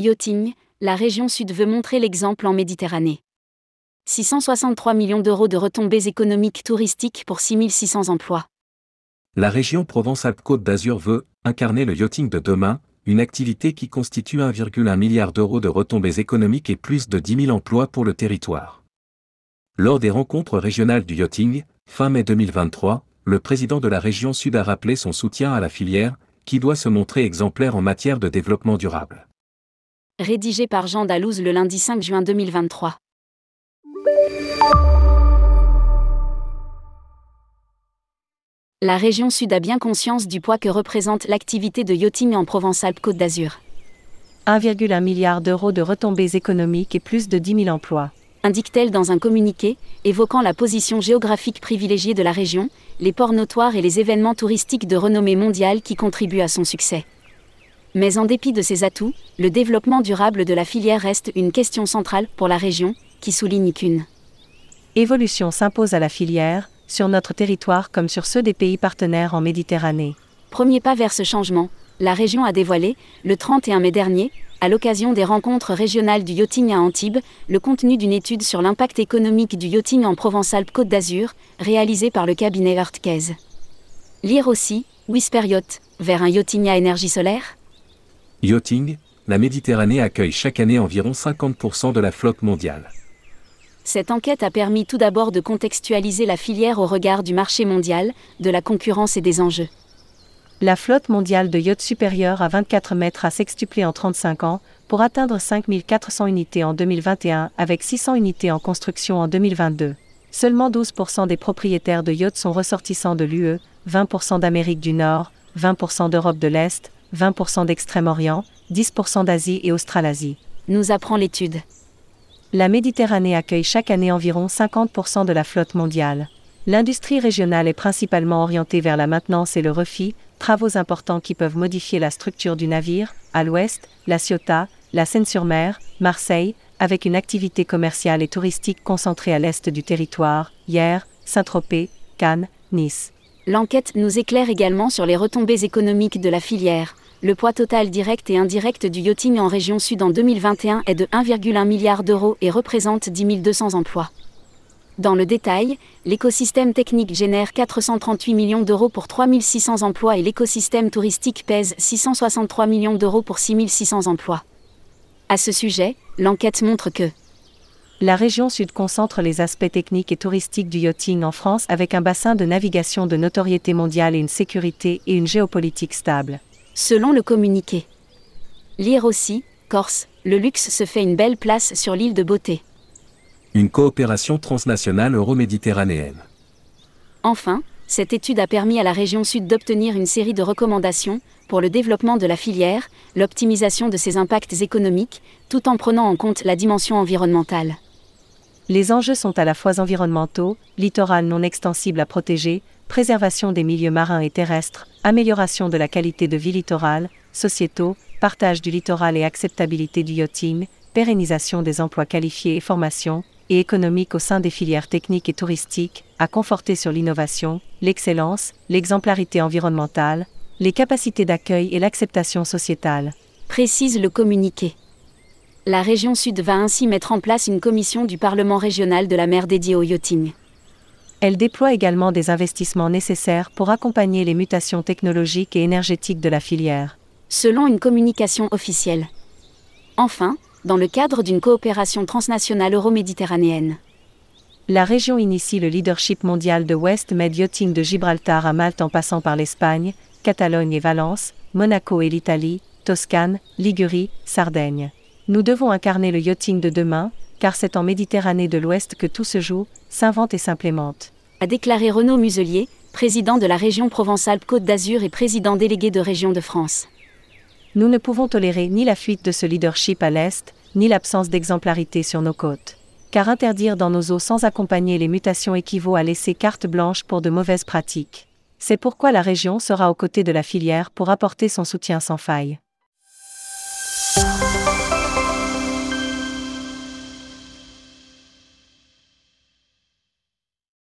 Yachting, la région sud veut montrer l'exemple en Méditerranée. 663 millions d'euros de retombées économiques touristiques pour 6600 emplois. La région Provence-Alpes-Côte d'Azur veut incarner le yachting de demain, une activité qui constitue 1,1 milliard d'euros de retombées économiques et plus de 10 000 emplois pour le territoire. Lors des rencontres régionales du yachting, fin mai 2023, le président de la région Sud a rappelé son soutien à la filière, qui doit se montrer exemplaire en matière de développement durable. Rédigé par Jean Dalouse le lundi 5 juin 2023. La région Sud a bien conscience du poids que représente l'activité de yachting en Provence-Alpes-Côte d'Azur. 1,1 milliard d'euros de retombées économiques et plus de 10 000 emplois. Indique-t-elle dans un communiqué, évoquant la position géographique privilégiée de la région, les ports notoires et les événements touristiques de renommée mondiale qui contribuent à son succès. Mais en dépit de ces atouts, le développement durable de la filière reste une question centrale pour la région, qui souligne qu'une évolution s'impose à la filière, sur notre territoire comme sur ceux des pays partenaires en Méditerranée. Premier pas vers ce changement, la région a dévoilé, le 31 mai dernier, à l'occasion des rencontres régionales du yachting à Antibes, le contenu d'une étude sur l'impact économique du yachting en Provence-Alpes-Côte d'Azur, réalisée par le cabinet Earthcase. Lire aussi, Whisper Yacht, vers un yachting à énergie solaire Yachting, la Méditerranée accueille chaque année environ 50% de la flotte mondiale. Cette enquête a permis tout d'abord de contextualiser la filière au regard du marché mondial, de la concurrence et des enjeux. La flotte mondiale de yachts supérieure à 24 mètres a sextuplé en 35 ans, pour atteindre 5400 unités en 2021 avec 600 unités en construction en 2022. Seulement 12% des propriétaires de yachts sont ressortissants de l'UE, 20% d'Amérique du Nord, 20% d'Europe de l'Est, 20% d'Extrême-Orient, 10% d'Asie et Australasie. Nous apprend l'étude la Méditerranée accueille chaque année environ 50% de la flotte mondiale. L'industrie régionale est principalement orientée vers la maintenance et le refit, travaux importants qui peuvent modifier la structure du navire, à l'ouest, la Ciotat, la Seine-sur-Mer, Marseille, avec une activité commerciale et touristique concentrée à l'est du territoire, Hier, Saint-Tropez, Cannes, Nice. L'enquête nous éclaire également sur les retombées économiques de la filière, le poids total direct et indirect du yachting en région sud en 2021 est de 1,1 milliard d'euros et représente 10 200 emplois. Dans le détail, l'écosystème technique génère 438 millions d'euros pour 3600 emplois et l'écosystème touristique pèse 663 millions d'euros pour 6600 emplois. À ce sujet, l'enquête montre que la région sud concentre les aspects techniques et touristiques du yachting en France avec un bassin de navigation de notoriété mondiale et une sécurité et une géopolitique stable selon le communiqué. Lire aussi, Corse, le luxe se fait une belle place sur l'île de Beauté. Une coopération transnationale euro-méditerranéenne. Enfin, cette étude a permis à la région sud d'obtenir une série de recommandations pour le développement de la filière, l'optimisation de ses impacts économiques, tout en prenant en compte la dimension environnementale. Les enjeux sont à la fois environnementaux, littoral non extensible à protéger, préservation des milieux marins et terrestres, amélioration de la qualité de vie littorale, sociétaux, partage du littoral et acceptabilité du yachting, pérennisation des emplois qualifiés et formation, et économique au sein des filières techniques et touristiques, à conforter sur l'innovation, l'excellence, l'exemplarité environnementale, les capacités d'accueil et l'acceptation sociétale. Précise le communiqué. La région Sud va ainsi mettre en place une commission du Parlement régional de la mer dédiée au yachting. Elle déploie également des investissements nécessaires pour accompagner les mutations technologiques et énergétiques de la filière. Selon une communication officielle. Enfin, dans le cadre d'une coopération transnationale euro-méditerranéenne. La région initie le leadership mondial de West Med Yachting de Gibraltar à Malte en passant par l'Espagne, Catalogne et Valence, Monaco et l'Italie, Toscane, Ligurie, Sardaigne. Nous devons incarner le yachting de demain, car c'est en Méditerranée de l'Ouest que tout se joue, s'invente et s'implémente. A déclaré Renaud Muselier, président de la région Provence-Alpes-Côte d'Azur et président délégué de Région de France. Nous ne pouvons tolérer ni la fuite de ce leadership à l'Est, ni l'absence d'exemplarité sur nos côtes. Car interdire dans nos eaux sans accompagner les mutations équivaut à laisser carte blanche pour de mauvaises pratiques. C'est pourquoi la région sera aux côtés de la filière pour apporter son soutien sans faille.